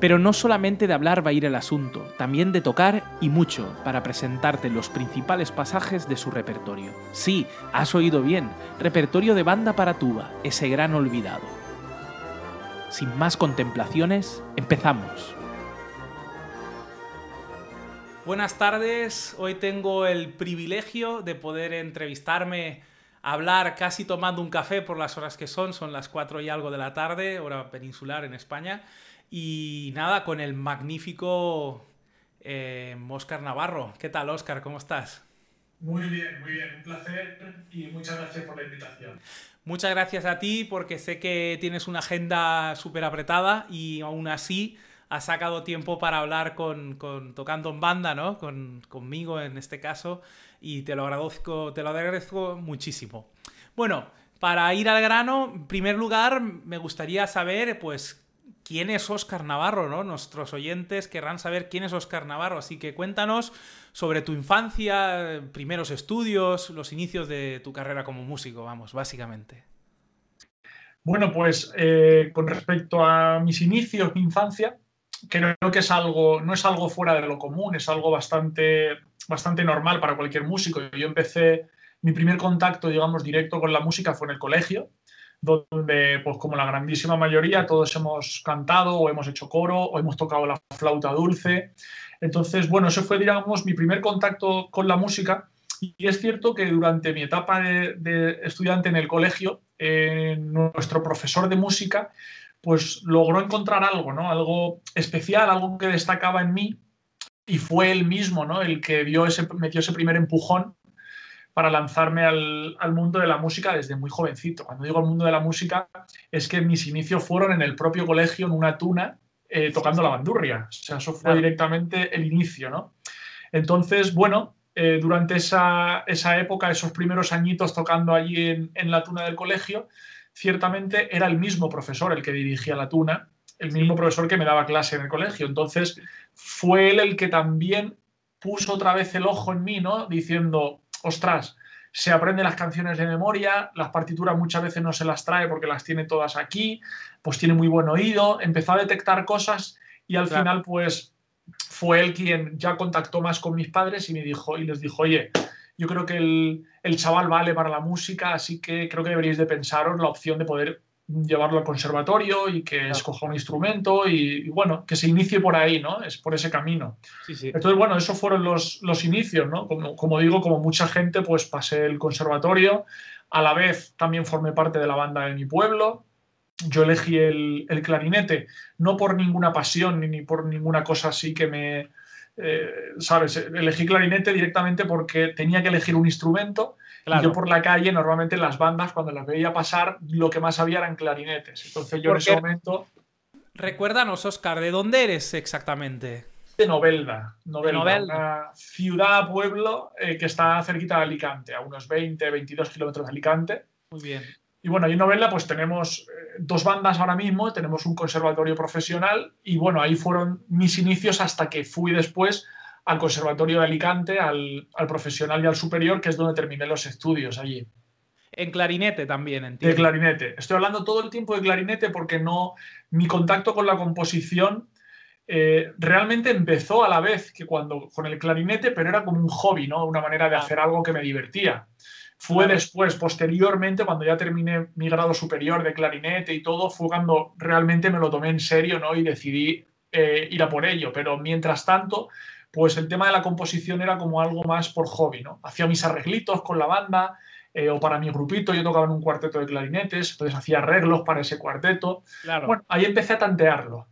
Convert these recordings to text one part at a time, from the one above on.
Pero no solamente de hablar va a ir el asunto, también de tocar y mucho para presentarte los principales pasajes de su repertorio. Sí, has oído bien, repertorio de banda para tuba, ese gran olvidado. Sin más contemplaciones, empezamos. Buenas tardes, hoy tengo el privilegio de poder entrevistarme, hablar casi tomando un café por las horas que son, son las 4 y algo de la tarde, hora peninsular en España y nada, con el magnífico eh, Oscar Navarro. ¿Qué tal, Oscar? ¿Cómo estás? Muy bien, muy bien. Un placer y muchas gracias por la invitación. Muchas gracias a ti porque sé que tienes una agenda súper apretada y aún así has sacado tiempo para hablar con, tocando en banda, ¿no? Con, conmigo en este caso y te lo agradezco, te lo agradezco muchísimo. Bueno, para ir al grano, en primer lugar me gustaría saber, pues, quién es Oscar Navarro, ¿no? Nuestros oyentes querrán saber quién es Oscar Navarro, así que cuéntanos sobre tu infancia, primeros estudios, los inicios de tu carrera como músico, vamos, básicamente. Bueno, pues eh, con respecto a mis inicios, mi infancia, creo que es algo, no es algo fuera de lo común, es algo bastante, bastante normal para cualquier músico. Yo empecé, mi primer contacto, digamos, directo con la música fue en el colegio donde, pues como la grandísima mayoría, todos hemos cantado o hemos hecho coro o hemos tocado la flauta dulce. Entonces, bueno, eso fue, digamos, mi primer contacto con la música. Y es cierto que durante mi etapa de, estudiante en el colegio, eh, nuestro profesor de música, pues logró encontrar algo, ¿no? Algo especial, algo que destacaba en mí. Y fue él mismo, ¿no? El que dio ese, me dio ese primer empujón para lanzarme al, mundo de la música desde muy jovencito. Cuando digo el mundo de la música, es que mis inicios fueron en el propio colegio, en una tuna, eh, tocando la bandurria. O sea, eso fue directamente el inicio, ¿no? Entonces, bueno, eh, durante esa, época, esos primeros añitos tocando allí en, en, la tuna del colegio, ciertamente era el mismo profesor el que dirigía la tuna, el mismo profesor que me daba clase en el colegio. Entonces, fue él el que también puso otra vez el ojo en mí, ¿no? Diciendo, ostras, se aprende las canciones de memoria, las partituras muchas veces no se las trae porque las tiene todas aquí, pues tiene muy buen oído, empezó a detectar cosas y al final pues fue él quien ya contactó más con mis padres y me dijo y les dijo, oye, yo creo que el, el chaval vale para la música, así que creo que deberíais de pensaros la opción de poder llevarlo al conservatorio y que escoja un instrumento y, bueno, que se inicie por ahí, ¿no? Es por ese camino. Entonces, bueno, esos fueron los, los inicios, ¿no? Como, como, digo, como mucha gente, pues pasé el conservatorio, a la vez también formé parte de la banda de mi pueblo. Yo elegí el, el clarinete, no por ninguna pasión ni por ninguna cosa así que me, eh, ¿sabes? Elegí clarinete directamente porque tenía que elegir un instrumento yo por la calle, normalmente en las bandas, cuando las veía pasar, lo que más había eran clarinetes. Entonces yo en ese momento... Recuérdanos, Oscar, ¿de dónde eres exactamente? De Novelda, Novelda, una ciudad, pueblo eh, que está cerquita de Alicante, a unos 20, 22 kilómetros de Alicante. Muy bien. Y bueno, ahí en Novelda pues tenemos eh, dos bandas ahora mismo, tenemos un conservatorio profesional y bueno, ahí fueron mis inicios hasta que fui después al Conservatorio de Alicante, al, profesional y al superior, que es donde terminé los estudios allí. En clarinete también, entiendo. De clarinete. Estoy hablando todo el tiempo de clarinete porque no. Mi contacto con la composición eh, realmente empezó a la vez que cuando con el clarinete, pero era como un hobby, ¿no? Una manera de hacer algo que me divertía. Fue después, posteriormente, cuando ya terminé mi grado superior de clarinete y todo, fue cuando realmente me lo tomé en serio, ¿no? Y decidí eh, ir a por ello. Pero mientras tanto, pues el tema de la composición era como algo más por hobby, ¿no? Hacía mis arreglitos con la banda eh, o para mi grupito, yo tocaba en un cuarteto de clarinetes, entonces hacía arreglos para ese cuarteto. Claro. Bueno, ahí empecé a tantearlo.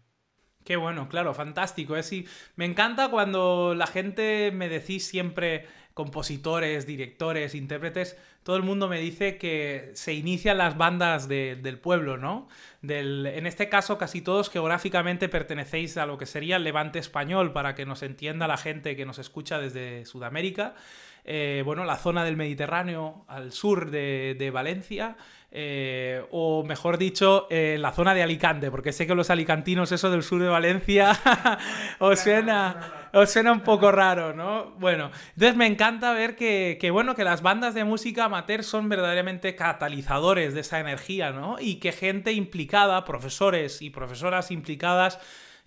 Qué bueno, claro, fantástico. Es, ¿eh? me encanta cuando la gente me decís siempre compositores, directores, intérpretes, todo el mundo me dice que se inician las bandas del pueblo, ¿no? En este caso, casi todos geográficamente pertenecéis a lo que sería el levante español, para que nos entienda la gente que nos escucha desde Sudamérica. Eh, bueno, la zona del Mediterráneo al sur de, Valencia, eh, o mejor dicho, eh, la zona de Alicante, porque sé que los alicantinos, eso del sur de Valencia, os suena, os suena un poco raro, ¿no? Bueno, entonces me encanta ver que, bueno, que las bandas de música amateur son verdaderamente catalizadores de esa energía, ¿no? Y que gente implicada, profesores y profesoras implicadas,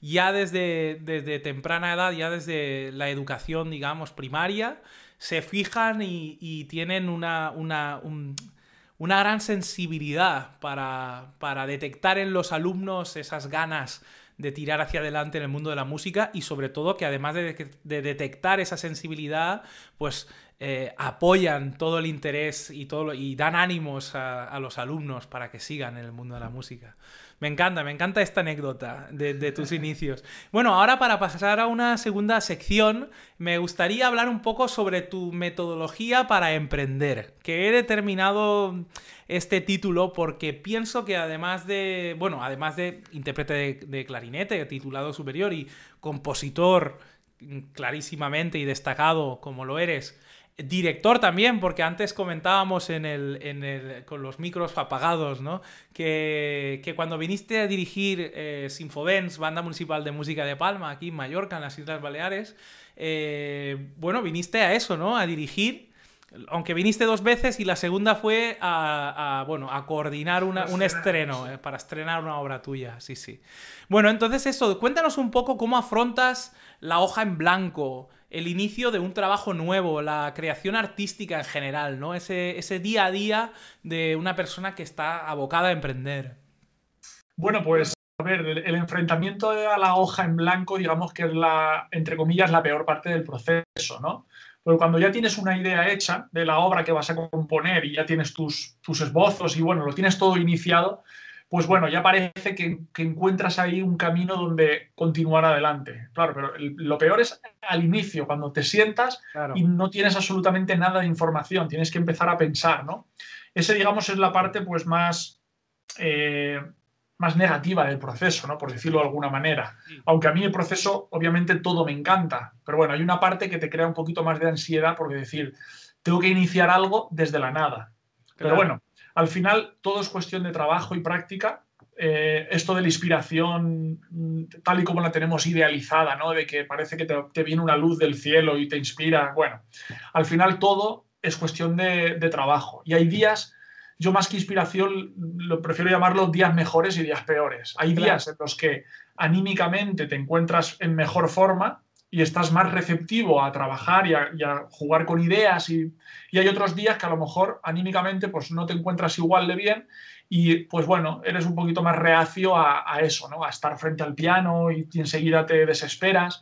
ya desde, desde temprana edad, ya desde la educación, digamos, primaria, se fijan y, tienen una, una, una, gran sensibilidad para, para detectar en los alumnos esas ganas de tirar hacia adelante en el mundo de la música y sobre todo que además de, detectar esa sensibilidad, pues eh, apoyan todo el interés y, todo, y dan ánimos a, los alumnos para que sigan en el mundo de la música. Me encanta, me encanta esta anécdota de, tus inicios. Bueno, ahora para pasar a una segunda sección, me gustaría hablar un poco sobre tu metodología para emprender, que he determinado este título porque pienso que además de, bueno, además de intérprete de, clarinete, titulado superior y compositor clarísimamente y destacado como lo eres, Director también, porque antes comentábamos en el, con los micros apagados, ¿no? Que, cuando viniste a dirigir eh, Banda Municipal de Música de Palma, aquí en Mallorca, en las Islas Baleares, eh, bueno, viniste a eso, ¿no? A dirigir aunque viniste dos veces y la segunda fue a, bueno, a coordinar un estreno, eh, para estrenar una obra tuya, sí, sí. Bueno, entonces eso, cuéntanos un poco cómo afrontas la hoja en blanco, el inicio de un trabajo nuevo, la creación artística en general, ¿no? Ese, ese día a día de una persona que está abocada a emprender. Bueno, pues a ver, el, enfrentamiento a la hoja en blanco, digamos que es la, entre comillas, la peor parte del proceso, ¿no? Porque cuando ya tienes una idea hecha de la obra que vas a componer y ya tienes tus, tus esbozos y bueno, lo tienes todo iniciado, pues bueno, ya parece que, encuentras ahí un camino donde continuar adelante. Claro, pero lo peor es al inicio, cuando te sientas y no tienes absolutamente nada de información, tienes que empezar a pensar, ¿no? Ese, digamos, es la parte pues más, eh, más negativa del proceso, ¿no? Por decirlo de alguna manera. Aunque a mí el proceso, obviamente, todo me encanta, pero bueno, hay una parte que te crea un poquito más de ansiedad porque decir, tengo que iniciar algo desde la nada. Pero bueno, al final todo es cuestión de trabajo y práctica. Eh, esto de la inspiración, mm, tal y como la tenemos idealizada, ¿no? De que parece que te, viene una luz del cielo y te inspira. Bueno, al final todo es cuestión de, trabajo. Y hay días, yo más que inspiración, lo prefiero llamarlo días mejores y días peores. Hay días en los que anímicamente te encuentras en mejor forma y estás más receptivo a trabajar y a, jugar con ideas y, hay otros días que a lo mejor anímicamente pues no te encuentras igual de bien y pues bueno, eres un poquito más reacio a, eso, ¿no? A estar frente al piano y, enseguida te desesperas.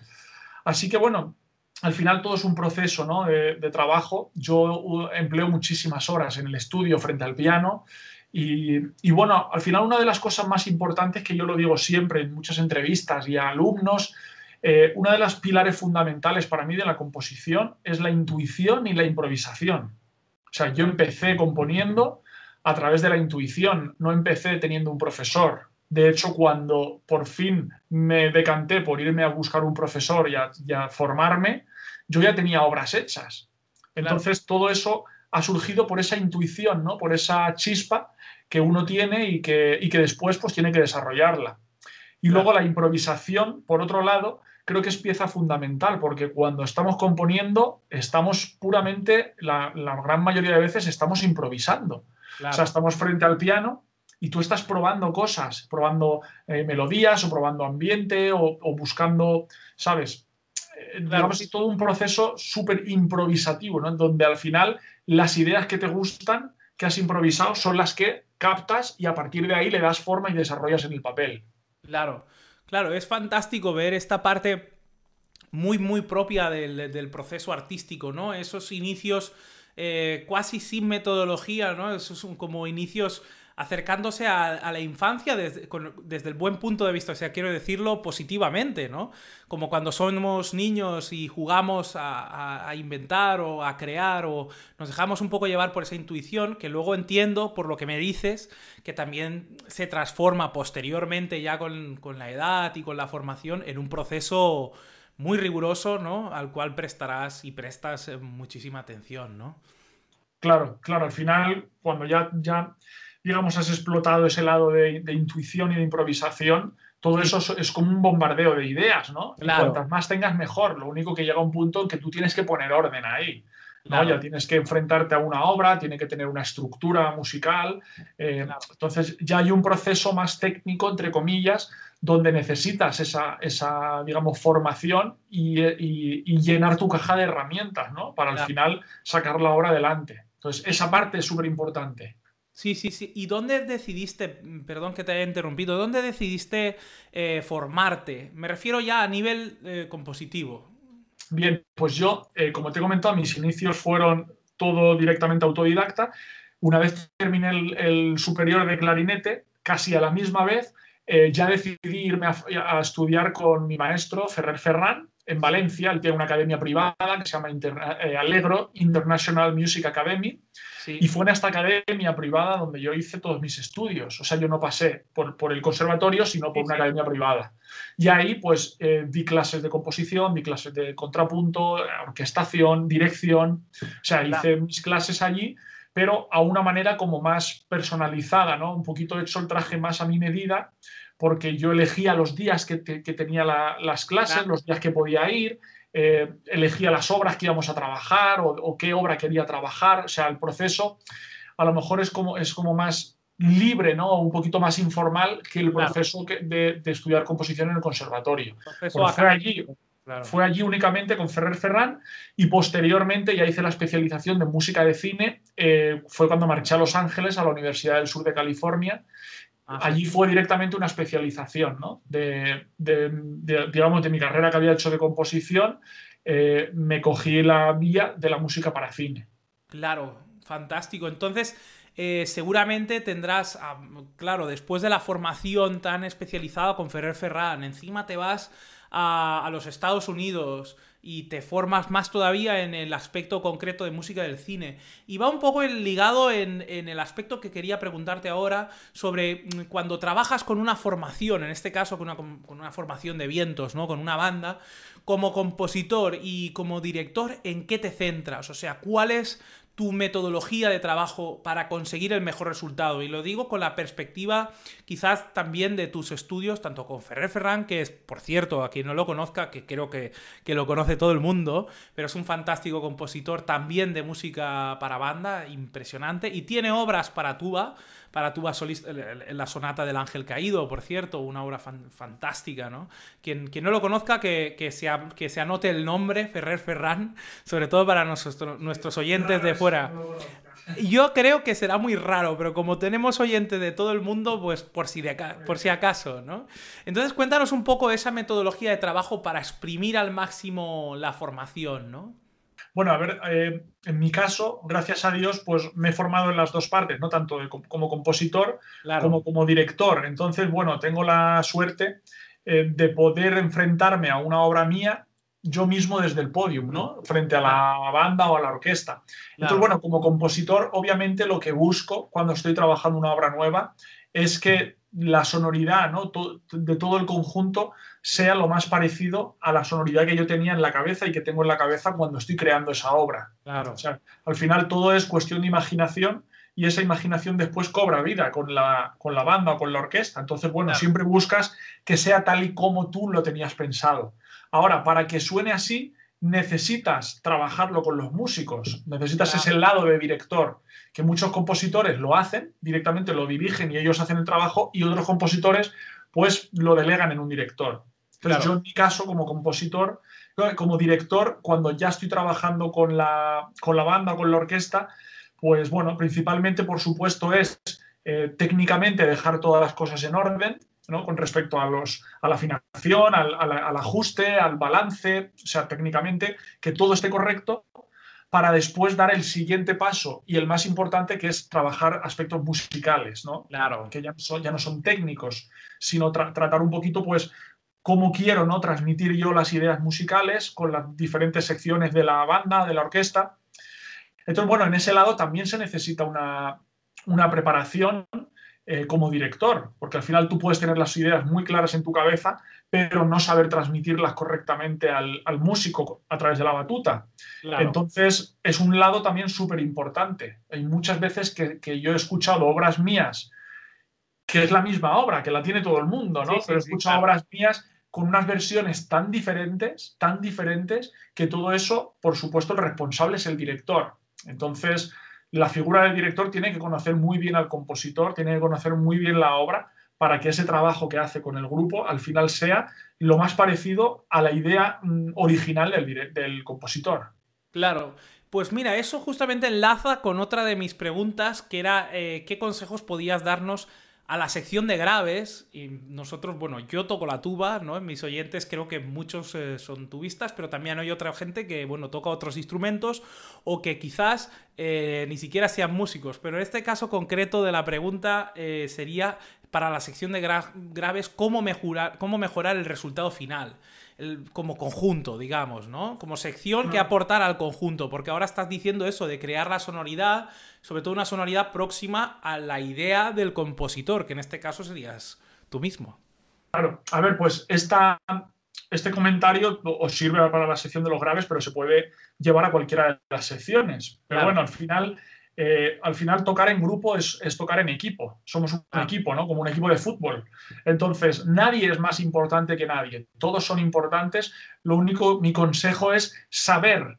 Así que bueno, al final todo es un proceso ¿no? de, trabajo. Yo empleo muchísimas horas en el estudio frente al piano y, bueno, al final una de las cosas más importantes que yo lo digo siempre en muchas entrevistas y a alumnos eh, una de las pilares fundamentales para mí de la composición es la intuición y la improvisación. O sea, yo empecé componiendo a través de la intuición, no empecé teniendo un profesor. De hecho, cuando por fin me decanté por irme a buscar un profesor y a, formarme, yo ya tenía obras hechas. Entonces, todo eso ha surgido por esa intuición, ¿no? por esa chispa que uno tiene y que, y que después pues, tiene que desarrollarla. Y luego la improvisación, por otro lado, creo que es pieza fundamental, porque cuando estamos componiendo, estamos puramente, la, gran mayoría de veces estamos improvisando. O sea, estamos frente al piano y tú estás probando cosas, probando eh, melodías o probando ambiente o, buscando, ¿sabes? Eh, digamos, todo un proceso súper improvisativo, ¿no? Donde al final las ideas que te gustan, que has improvisado, son las que captas y a partir de ahí le das forma y desarrollas en el papel. Claro. Claro, es fantástico ver esta parte muy, muy propia del, proceso artístico, ¿no? Esos inicios eh, casi sin metodología, ¿no? Esos son como inicios acercándose a, la infancia desde, el buen punto de vista, o sea, quiero decirlo positivamente, ¿no? Como cuando somos niños y jugamos a, inventar o a crear o nos dejamos un poco llevar por esa intuición, que luego entiendo, por lo que me dices, que también se transforma posteriormente ya con, con la edad y con la formación en un proceso muy riguroso, ¿no? Al cual prestarás y prestas eh, muchísima atención, ¿no? Claro, claro, al final, cuando ya, ya digamos, has explotado ese lado de, intuición y de improvisación, todo eso es como un bombardeo de ideas, ¿no? Cuantas más tengas, mejor. Lo único que llega a un punto en que tú tienes que poner orden ahí. ¿no? Ya tienes que enfrentarte a una obra, tiene que tener una estructura musical. Eh, entonces, ya hay un proceso más técnico, entre comillas, donde necesitas esa, esa digamos, formación y, llenar tu caja de herramientas, ¿no? Para al final sacar la obra adelante. Entonces, esa parte es súper importante. Sí, sí, sí. ¿Y dónde decidiste, perdón que te haya interrumpido, dónde decidiste eh, formarte? Me refiero ya a nivel eh, compositivo. Bien, pues yo, eh, como te he comentado, mis inicios fueron todo directamente autodidacta. Una vez terminé el superior de clarinete, casi a la misma vez, ya decidí irme a, estudiar con mi maestro, Ferrer Ferran, en Valencia. Él tiene una academia privada que se llama eh, Allegro International Music Academy. Y fue en esta academia privada donde yo hice todos mis estudios. O sea, yo no pasé por, por el conservatorio, sino por una academia privada. Y ahí, pues, eh, di clases de composición, di clases de contrapunto, orquestación, dirección. O sea, hice mis clases allí pero a una manera como más personalizada, ¿no? Un poquito hecho el traje más a mi medida, porque yo elegía los días que, tenía las clases, los días que podía ir, eh, elegía las obras que íbamos a trabajar o, qué obra quería trabajar, o sea, el proceso a lo mejor es como, es como más libre, ¿no? Un poquito más informal que el proceso de, estudiar composición en el conservatorio. Fue allí, fue allí únicamente con Ferrer Ferran y posteriormente ya hice la especialización de música de cine. Eh, fue cuando marché a Los Ángeles, a la Universidad del Sur de California. Ah, allí fue directamente una especialización ¿no? de, digamos, de mi carrera que había hecho de composición. Eh, me cogí la vía de la música para cine. Claro, fantástico. Entonces, eh, seguramente tendrás, ah, claro, después de la formación tan especializada con Ferrer Ferran, encima te vas a, los Estados Unidos y te formas más todavía en el aspecto concreto de música del cine. Y va un poco ligado en, el aspecto que quería preguntarte ahora sobre mm, cuando trabajas con una formación, en este caso con una, con una formación de vientos, ¿no? Con una banda, como compositor y como director, ¿en qué te centras? O sea, ¿cuál es tu metodología de trabajo para conseguir el mejor resultado. Y lo digo con la perspectiva quizás también de tus estudios, tanto con Ferrer Ferran, que es, por cierto, a quien no lo conozca, que creo que, que lo conoce todo el mundo, pero es un fantástico compositor también de música para banda, impresionante, y tiene obras para tuba para tuba solista, la sonata del ángel caído, por cierto, una obra fantástica, ¿no? Quien, quien, no lo conozca, que, que, se, que se anote el nombre, Ferrer Ferran, sobre todo para nuestros, nuestros oyentes de fuera. Yo creo que será muy raro, pero como tenemos oyentes de todo el mundo, pues por si, de por si acaso, ¿no? Entonces cuéntanos un poco esa metodología de trabajo para exprimir al máximo la formación, ¿no? Bueno, a ver, eh, en mi caso, gracias a Dios, pues me he formado en las dos partes, ¿no? Tanto como compositor como como director. Entonces, bueno, tengo la suerte eh, de poder enfrentarme a una obra mía yo mismo desde el podium, ¿no? Frente a la banda o a la orquesta. Entonces, bueno, como compositor, obviamente lo que busco cuando estoy trabajando una obra nueva es que la sonoridad ¿no? de todo el conjunto sea lo más parecido a la sonoridad que yo tenía en la cabeza y que tengo en la cabeza cuando estoy creando esa obra. Claro. O sea, al final todo es cuestión de imaginación y esa imaginación después cobra vida con la, con la banda o con la orquesta. Entonces, bueno, siempre buscas que sea tal y como tú lo tenías pensado. Ahora, para que suene así, necesitas trabajarlo con los músicos, necesitas ese lado de director, que muchos compositores lo hacen, directamente lo dirigen y ellos hacen el trabajo, y otros compositores pues lo delegan en un director. Entonces yo en mi caso como compositor, como director, cuando ya estoy trabajando con la, con la banda o con la orquesta, pues bueno, principalmente por supuesto es eh, técnicamente dejar todas las cosas en orden, con respecto a, los, a la afinación, al, ajuste, al balance, o sea, técnicamente, que todo esté correcto para después dar el siguiente paso y el más importante que es trabajar aspectos musicales, ¿no? Claro. Que ya, son, ya no son técnicos, sino tratar un poquito, pues, cómo quiero, ¿no? Transmitir yo las ideas musicales con las diferentes secciones de la banda, de la orquesta. Entonces, bueno, en ese lado también se necesita una, una preparación eh, como director, porque al final tú puedes tener las ideas muy claras en tu cabeza, pero no saber transmitirlas correctamente al, músico a través de la batuta. Entonces, es un lado también súper importante. Hay muchas veces que, yo he escuchado obras mías, que es la misma obra, que la tiene todo el mundo, ¿no? pero he escuchado obras mías con unas versiones tan diferentes, tan diferentes, que todo eso, por supuesto, el responsable es el director. Entonces, la figura del director tiene que conocer muy bien al compositor, tiene que conocer muy bien la obra para que ese trabajo que hace con el grupo al final sea lo más parecido a la idea mm, original del, compositor. Claro. Pues mira, eso justamente enlaza con otra de mis preguntas, que era eh, qué consejos podías darnos a la sección de graves, y nosotros, bueno, yo toco la tuba, ¿no? En mis oyentes creo que muchos eh, son tubistas, pero también hay otra gente que, bueno, toca otros instrumentos o que quizás eh, ni siquiera sean músicos. Pero en este caso concreto de la pregunta eh, sería para la sección de graves, ¿cómo cómo mejorar el resultado final? Como conjunto, digamos, ¿no? Como sección que aportar al conjunto, porque ahora estás diciendo eso de crear la sonoridad, sobre todo una sonoridad próxima a la idea del compositor, que en este caso serías tú mismo. Claro, a ver, pues esta, este comentario os sirve para la sección de los graves, pero se puede llevar a cualquiera de las secciones. Pero bueno, al final eh, al final tocar en grupo es, tocar en equipo. Somos un ah. equipo, ¿no? Como un equipo de fútbol. Entonces, nadie es más importante que nadie. Todos son importantes. Lo único, mi consejo es saber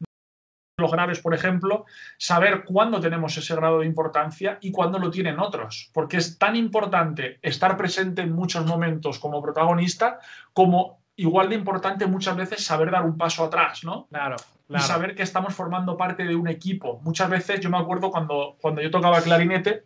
los graves, por ejemplo, saber cuándo tenemos ese grado de importancia y cuándo lo tienen otros, porque es tan importante estar presente en muchos momentos como protagonista como igual de importante muchas veces saber dar un paso atrás, ¿no? Claro y saber que estamos formando parte de un equipo. Muchas veces yo me acuerdo cuando, cuando yo tocaba clarinete,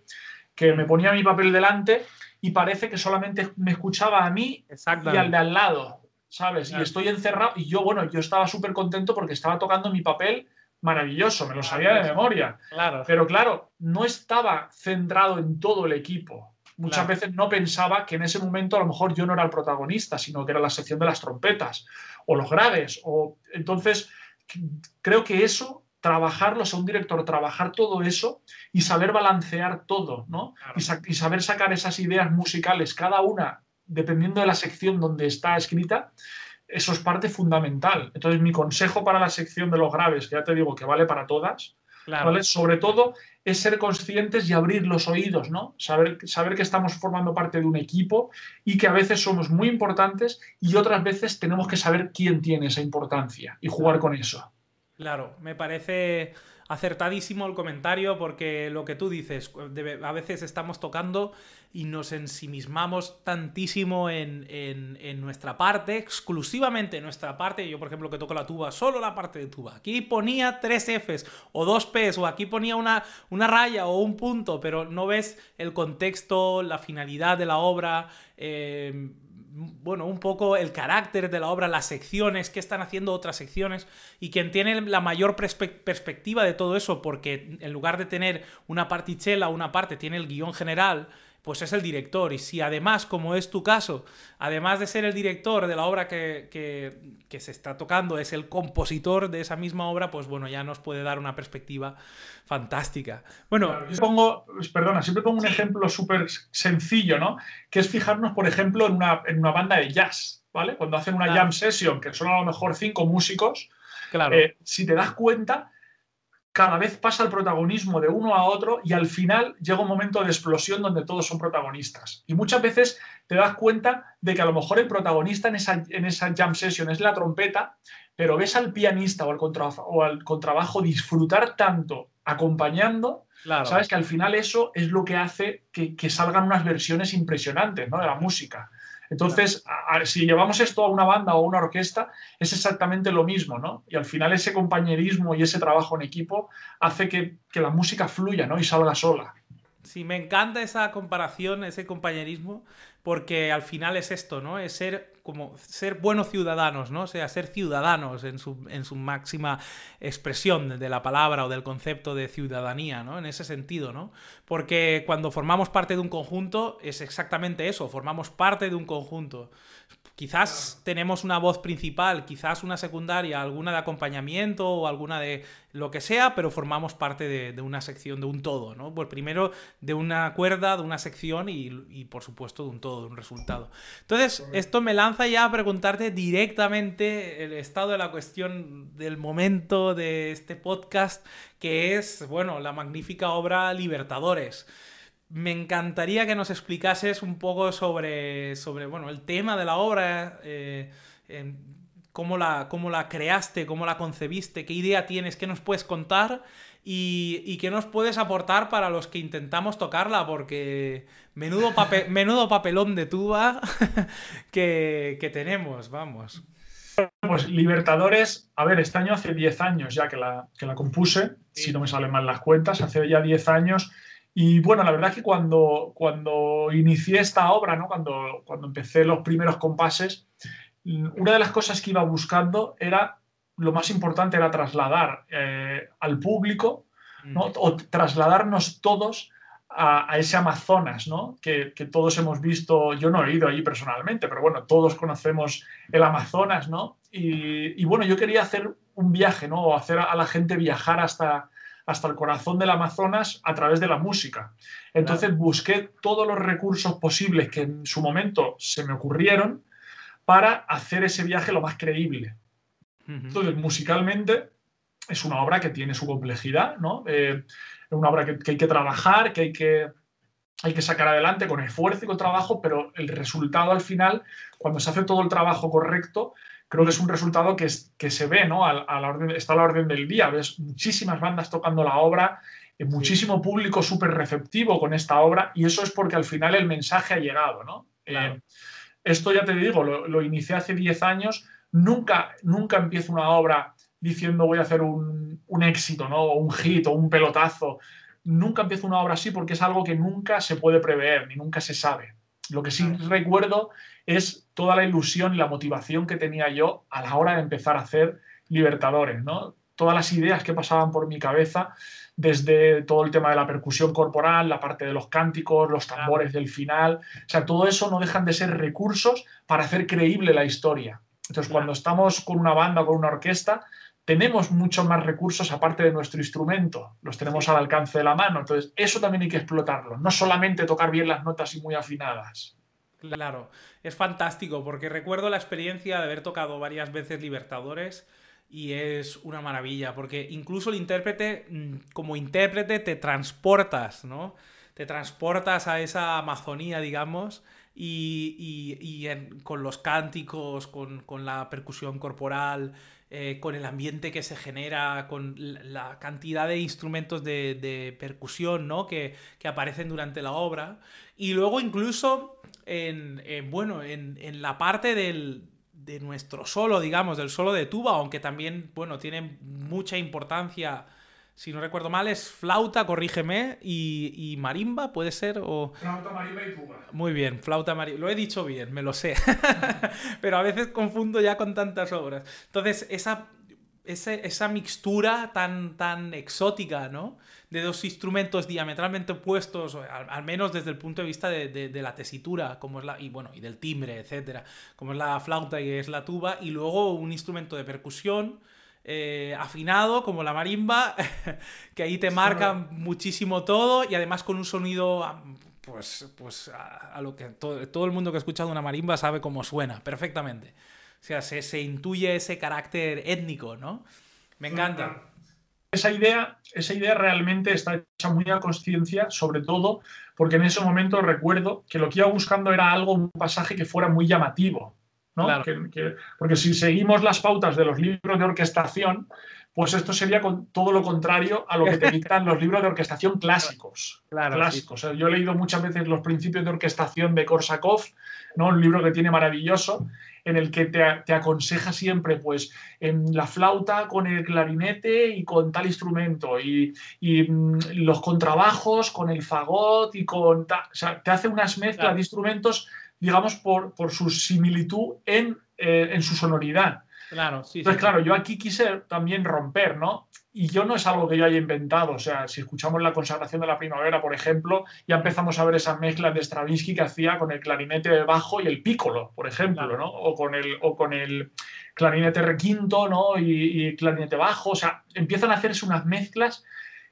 que me ponía mi papel delante y parece que solamente me escuchaba a mí y al de al lado, ¿sabes? Y estoy encerrado y yo, bueno, yo estaba súper contento porque estaba tocando mi papel maravilloso, me lo sabía de memoria. Claro. Pero claro, no estaba centrado en todo el equipo. Muchas veces no pensaba que en ese momento a lo mejor yo no era el protagonista, sino que era la sección de las trompetas o los graves. O... Entonces, creo que eso, trabajarlo, o sea, un director, trabajar todo eso y saber balancear todo, ¿no? Y, saber sacar esas ideas musicales, cada una, dependiendo de la sección donde está escrita, eso es parte fundamental. Entonces, mi consejo para la sección de los graves, que ya te digo que vale para todas, Sobre todo es ser conscientes y abrir los oídos, ¿no? Saber, saber que estamos formando parte de un equipo y que a veces somos muy importantes y otras veces tenemos que saber quién tiene esa importancia y jugar con eso. Claro, me parece acertadísimo el comentario porque lo que tú dices, a veces estamos tocando y nos ensimismamos tantísimo en, nuestra parte, exclusivamente en nuestra parte. Yo, por ejemplo, que toco la tuba, solo la parte de tuba. Aquí ponía tres Fs o dos Ps o aquí ponía una, una raya o un punto, pero no ves el contexto, la finalidad de la obra. Eh, bueno, un poco el carácter de la obra, las secciones, qué están haciendo otras secciones, y quien tiene la mayor perspectiva de todo eso, porque en lugar de tener una partichela, una parte, tiene el guion general, pues es el director. Y si además, como es tu caso, además de ser el director de la obra que, se está tocando, es el compositor de esa misma obra, pues bueno, ya nos puede dar una perspectiva fantástica. Bueno, pongo, pues, perdona, siempre pongo un ejemplo súper sencillo, ¿no? Que es fijarnos, por ejemplo, en una, en una banda de jazz, ¿vale? Cuando hacen una jam session, que son a lo mejor cinco músicos, claro. Eh, si te das cuenta, cada vez pasa el protagonismo de uno a otro y al final llega un momento de explosión donde todos son protagonistas. Y muchas veces te das cuenta de que a lo mejor el protagonista en esa, en esa jam session es la trompeta, pero ves al pianista o al, o al contrabajo disfrutar tanto acompañando, sabes que al final eso es lo que hace que, que salgan unas versiones impresionantes ¿no? de la música. Entonces, si llevamos esto a una banda o a una orquesta, es exactamente lo mismo, ¿no? Y al final ese compañerismo y ese trabajo en equipo hace que, la música fluya, ¿no? Y salga sola. Sí, me encanta esa comparación, ese compañerismo, porque al final es esto, ¿no? Es ser como ser buenos ciudadanos, ¿no? O sea, ser ciudadanos en su, en su máxima expresión de la palabra o del concepto de ciudadanía, ¿no? En ese sentido, ¿no? Porque cuando formamos parte de un conjunto es exactamente eso, formamos parte de un conjunto. Quizás tenemos una voz principal, quizás una secundaria, alguna de acompañamiento o alguna de lo que sea, pero formamos parte de, una sección, de un todo, ¿no? Pues primero de una cuerda, de una sección y, por supuesto de un todo, de un resultado. Entonces, esto me lanza ya a preguntarte directamente el estado de la cuestión del momento de este podcast, que es, bueno, la magnífica obra Libertadores me encantaría que nos explicases un poco sobre, sobre bueno, el tema de la obra, eh, cómo, la, cómo la creaste, cómo la concebiste, qué idea tienes, qué nos puedes contar y, qué nos puedes aportar para los que intentamos tocarla, porque menudo, menudo papelón de tuba que, tenemos, vamos. Pues Libertadores, a ver, este año hace 10 años ya que la, que la compuse, si no me salen mal las cuentas, hace ya 10 años y bueno, la verdad es que cuando, cuando inicié esta obra, ¿no? cuando, cuando empecé los primeros compases, una de las cosas que iba buscando era, lo más importante era trasladar eh, al público, ¿no? o trasladarnos todos a, ese Amazonas, ¿no? Que, que, todos hemos visto, yo no he ido allí personalmente, pero bueno, todos conocemos el Amazonas, ¿no? Y, y bueno, yo quería hacer un viaje, ¿no? O hacer a la gente viajar hasta, hasta el corazón del Amazonas a través de la música. Entonces busqué todos los recursos posibles que en su momento se me ocurrieron para hacer ese viaje lo más creíble. Entonces, musicalmente es una obra que tiene su complejidad, ¿no? Eh, es una obra que, hay que trabajar, que hay que, hay que sacar adelante con esfuerzo y con trabajo, pero el resultado al final, cuando se hace todo el trabajo correcto, creo que es un resultado que, que se ve, ¿no? A, la orden, está a la orden del día. Ves muchísimas bandas tocando la obra, eh, muchísimo público súper receptivo con esta obra, y eso es porque al final el mensaje ha llegado, ¿no? Eh, esto ya te digo, lo, inicié hace 10 años. Nunca, nunca empiezo una obra diciendo voy a hacer un, un éxito, ¿no? O un hit o un pelotazo. Nunca empiezo una obra así porque es algo que nunca se puede prever ni nunca se sabe. Lo que sí recuerdo es toda la ilusión y la motivación que tenía yo a la hora de empezar a hacer Libertadores, ¿no? Todas las ideas que pasaban por mi cabeza, desde todo el tema de la percusión corporal, la parte de los cánticos, los tambores del final, o sea, todo eso no dejan de ser recursos para hacer creíble la historia. Entonces, cuando estamos con una banda o con una orquesta, tenemos muchos más recursos aparte de nuestro instrumento, los tenemos al alcance de la mano. Entonces, eso también hay que explotarlo, no solamente tocar bien las notas y muy afinadas. Claro, es fantástico porque recuerdo la experiencia de haber tocado varias veces Libertadores y es una maravilla porque incluso el intérprete, mm, como intérprete, te transportas, ¿no? Te transportas a esa Amazonía, digamos, y, con los cánticos, con, la percusión corporal, eh, con el ambiente que se genera, con la cantidad de instrumentos de, percusión ¿no? que, que aparecen durante la obra. Y luego incluso en, bueno, en, la parte del, de nuestro solo, digamos, del solo de tuba, aunque también, bueno, tiene mucha importancia, si no recuerdo mal, es flauta, corrígeme, y, marimba, ¿puede ser? O... Flauta, marimba y tuba. Muy bien, flauta, marimba. Lo he dicho bien, me lo sé. Pero a veces confundo ya con tantas obras. Entonces, esa, esa, mixtura tan, tan exótica, ¿no? de dos instrumentos diametralmente opuestos, al, menos desde el punto de vista de, la tesitura, como es la, y bueno, y del timbre, etcétera, como es la flauta y es la tuba, y luego un instrumento de percusión. Eh, afinado como la marimba, que ahí te marca muchísimo todo y además con un sonido pues, pues a, lo que todo, todo, el mundo que ha escuchado una marimba sabe cómo suena perfectamente. O sea, se, se intuye ese carácter étnico, ¿no? Me encanta esa idea, esa idea realmente está hecha muy a conciencia, sobre todo porque en ese momento recuerdo que lo que iba buscando era algo, un pasaje que fuera muy llamativo. ¿no? porque si seguimos las pautas de los libros de orquestación, pues esto sería con todo lo contrario a lo que te dictan los libros de orquestación clásicos. clásicos. Yo he leído muchas veces los principios de orquestación de Korsakov, ¿no? un libro que tiene maravilloso, en el que te, aconseja siempre, pues, en la flauta con el clarinete y con tal instrumento, y, mm, los contrabajos con el fagot y con... o sea, te hace unas mezclas de instrumentos digamos, por, por su similitud en, eh, en su sonoridad. Claro, sí. Entonces, claro, yo aquí quise también romper, ¿no? Y yo no es algo que yo haya inventado, o sea, si escuchamos la consagración de la primavera, por ejemplo, ya empezamos a ver esas mezclas de Stravinsky que hacía con el clarinete de bajo y el pícolo, por ejemplo, ¿no? O con el, o con el clarinete requinto, ¿no? Y, y clarinete bajo, o sea, empiezan a hacerse unas mezclas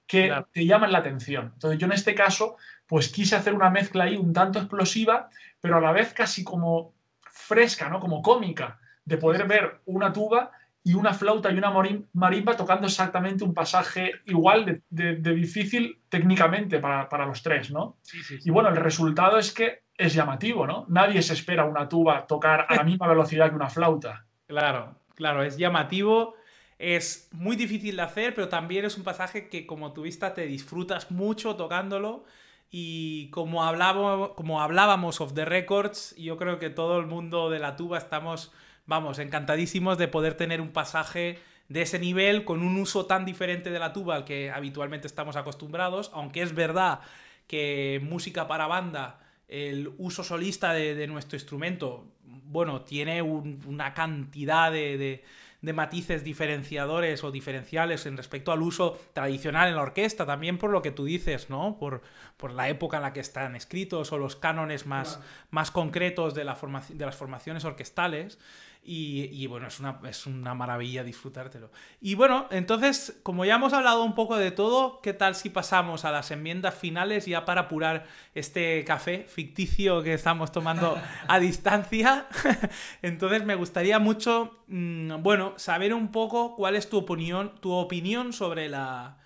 que te llaman la atención. Entonces, yo en este caso, pues quise hacer una mezcla ahí un tanto explosiva, pero a la vez casi como fresca, ¿no? Como cómica de poder ver una tuba y una flauta y una marimba tocando exactamente un pasaje igual de, difícil técnicamente para, los tres, ¿no? Y bueno, el resultado es que es llamativo, ¿no? Nadie se espera una tuba tocar a la misma velocidad que una flauta. Claro, claro, es llamativo, es muy difícil de hacer, pero también es un pasaje que como tuviste te disfrutas mucho tocándolo. Y como hablábamos, como hablábamos of the records, yo creo que todo el mundo de la tuba estamos vamos, encantadísimos de poder tener un pasaje de ese nivel con un uso tan diferente de la tuba al que habitualmente estamos acostumbrados, aunque es verdad que música para banda, el uso solista de, nuestro instrumento, bueno, tiene una cantidad de, de, matices diferenciadores o diferenciales en respecto al uso tradicional en la orquesta, también por lo que tú dices, ¿no? Por, por la época en la que están escritos o los cánones más, más concretos de, la de las formaciones orquestales. Y, bueno, es una, es una maravilla disfrutártelo. Y bueno, entonces, como ya hemos hablado un poco de todo, ¿qué tal si pasamos a las enmiendas finales ya para apurar este café ficticio que estamos tomando a distancia? entonces, me gustaría mucho, mm, bueno, saber un poco cuál es tu opinión, tu opinión sobre la,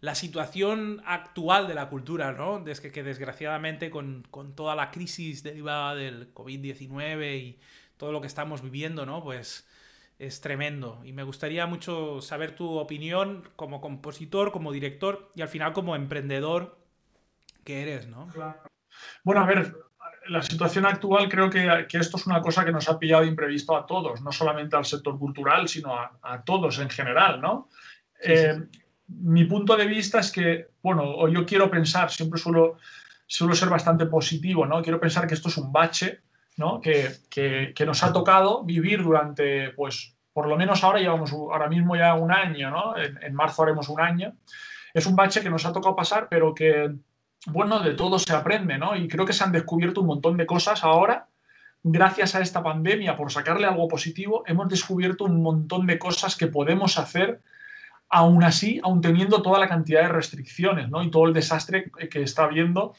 la situación actual de la cultura, ¿no? Desde que, desgraciadamente con, con, toda la crisis derivada del COVID-19 y todo lo que estamos viviendo, ¿no? Pues es tremendo. Y me gustaría mucho saber tu opinión como compositor, como director y al final como emprendedor que eres, ¿no? Bueno, a ver, la situación actual creo que, esto es una cosa que nos ha pillado imprevisto a todos, no solamente al sector cultural, sino a, todos en general, ¿no? Eh, mi punto de vista es que, bueno, o yo quiero pensar, siempre suelo, suelo ser bastante positivo, ¿no? Quiero pensar que esto es un bache que, nos ha tocado vivir durante, pues, por lo menos ahora llevamos ahora mismo ya un año, ¿no? En, marzo haremos un año. Es un bache que nos ha tocado pasar, pero que, bueno, de todo se aprende, ¿no? Y creo que se han descubierto un montón de cosas ahora. Gracias a esta pandemia, por sacarle algo positivo, hemos descubierto un montón de cosas que podemos hacer aún así, aún teniendo toda la cantidad de restricciones, ¿no? Y todo el desastre que está habiendo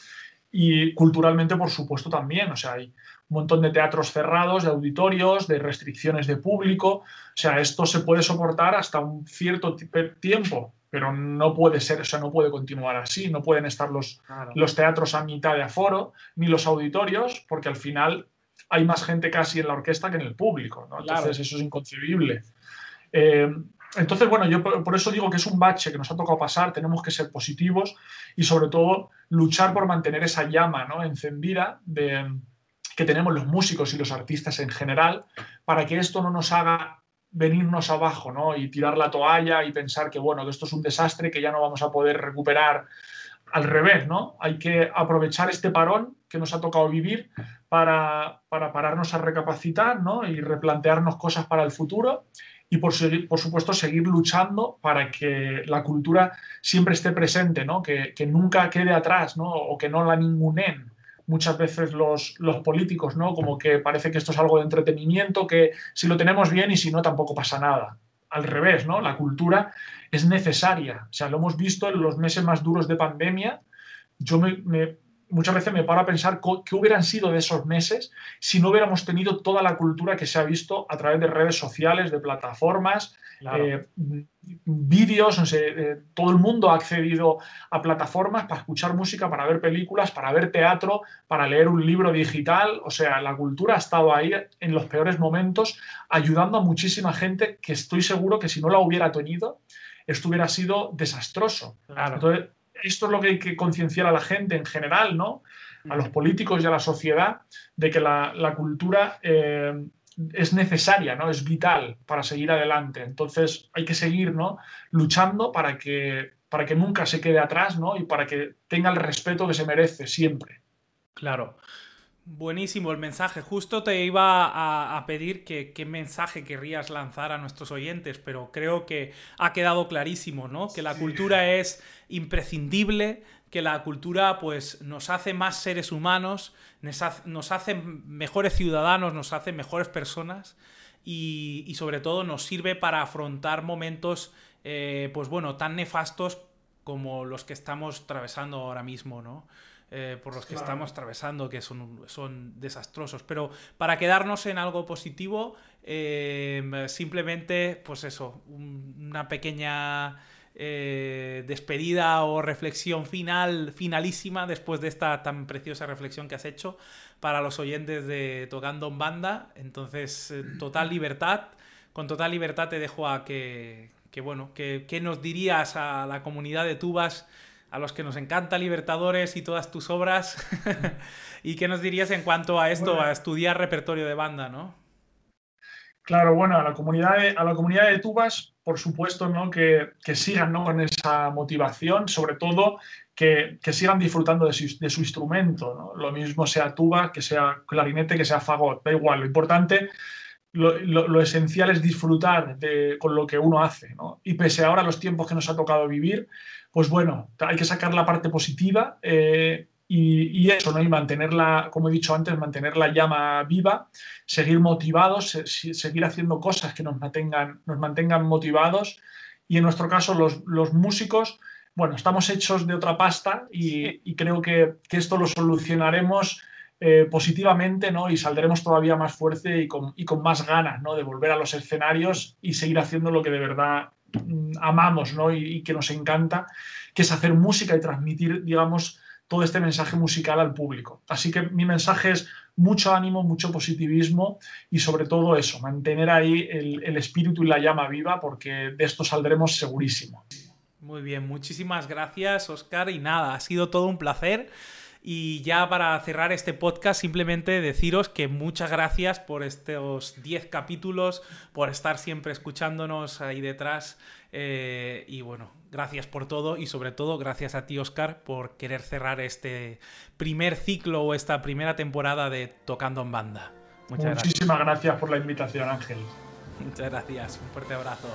y culturalmente, por supuesto, también. O sea, hay un montón de teatros cerrados, de auditorios, de restricciones de público. O sea, esto se puede soportar hasta un cierto tiempo, pero no puede ser, o sea, no puede continuar así. No pueden estar los, los teatros a mitad de aforo, ni los auditorios, porque al final hay más gente casi en la orquesta que en el público. ¿no? Entonces, eso es inconcebible. Eh, entonces, bueno, yo por, eso digo que es un bache que nos ha tocado pasar, tenemos que ser positivos y sobre todo luchar por mantener esa llama ¿no? encendida de, que tenemos los músicos y los artistas en general, para que esto no nos haga venirnos abajo ¿no? y tirar la toalla y pensar que, bueno, esto es un desastre, que ya no vamos a poder recuperar. Al revés, ¿no? Hay que aprovechar este parón que nos ha tocado vivir para, para pararnos a recapacitar ¿no? y replantearnos cosas para el futuro y por, por, supuesto seguir luchando para que la cultura siempre esté presente, ¿no? que, que nunca quede atrás ¿no? o que no la ningunen muchas veces los, los, políticos, ¿no? como que parece que esto es algo de entretenimiento, que si lo tenemos bien y si no tampoco pasa nada. Al revés, ¿no? la cultura es necesaria. O sea, lo hemos visto en los meses más duros de pandemia. Yo me muchas veces me paro a pensar qué hubieran sido de esos meses si no hubiéramos tenido toda la cultura que se ha visto a través de redes sociales, de plataformas, eh, vídeos, no sé, eh, todo el mundo ha accedido a plataformas para escuchar música, para ver películas, para ver teatro, para leer un libro digital. O sea, la cultura ha estado ahí en los peores momentos ayudando a muchísima gente que estoy seguro que si no la hubiera tenido, esto hubiera sido desastroso. Entonces, esto es lo que hay que concienciar a la gente en general, ¿no? A los políticos y a la sociedad, de que la, cultura eh, es necesaria, ¿no? Es vital para seguir adelante. Entonces hay que seguir, ¿no? Luchando para que, para que nunca se quede atrás, ¿no? Y para que tenga el respeto que se merece siempre. Claro. Buenísimo el mensaje. Justo te iba a, pedir que, qué mensaje querrías lanzar a nuestros oyentes, pero creo que ha quedado clarísimo, ¿no? Que la cultura es imprescindible, que la cultura pues, nos hace más seres humanos, nos hace, mejores ciudadanos, nos hace mejores personas y, sobre todo nos sirve para afrontar momentos eh, pues bueno, tan nefastos como los que estamos atravesando ahora mismo, ¿no? Eh, por los que estamos atravesando, que son, son desastrosos. Pero para quedarnos en algo positivo, eh, simplemente, pues eso, una pequeña eh, despedida o reflexión final, finalísima, después de esta tan preciosa reflexión que has hecho para los oyentes de Tocando en Banda. Entonces, total libertad. Con total libertad te dejo a que, que bueno, que, que nos dirías a la comunidad de Tubas a los que nos encanta Libertadores y todas tus obras. ¿Y qué nos dirías en cuanto a esto, a estudiar repertorio de banda, no? Claro, bueno, a la comunidad de, a la comunidad de tubas, por supuesto, ¿no? que, sigan ¿no? con esa motivación, sobre todo que, sigan disfrutando de su, de su instrumento. ¿no? Lo mismo sea tuba, que sea clarinete, que sea fagot, da igual. Lo importante, lo, esencial es disfrutar de, con lo que uno hace. ¿no? Y pese ahora a los tiempos que nos ha tocado vivir, pues bueno, hay que sacar la parte positiva eh, y, eso, ¿no? Y mantenerla, como he dicho antes, mantener la llama viva, seguir motivados, seguir haciendo cosas que nos mantengan, nos mantengan motivados. Y en nuestro caso, los, músicos, bueno, estamos hechos de otra pasta y, creo que, esto lo solucionaremos eh, positivamente, ¿no? Y saldremos todavía más fuerte y con, y con más ganas, ¿no? De volver a los escenarios y seguir haciendo lo que de verdad Mm, amamos ¿no? y, que nos encanta, que es hacer música y transmitir, digamos, todo este mensaje musical al público. Así que mi mensaje es mucho ánimo, mucho positivismo y sobre todo eso, mantener ahí el, espíritu y la llama viva porque de esto saldremos segurísimo. Muy bien, muchísimas gracias Oscar y nada, ha sido todo un placer. Y ya para cerrar este podcast, simplemente deciros que muchas gracias por estos 10 capítulos, por estar siempre escuchándonos ahí detrás. Eh, y bueno, gracias por todo y sobre todo gracias a ti, Oscar, por querer cerrar este primer ciclo o esta primera temporada de Tocando en Banda. Muchas Muchísimas gracias por la invitación, Ángel. Muchas gracias. Un fuerte abrazo.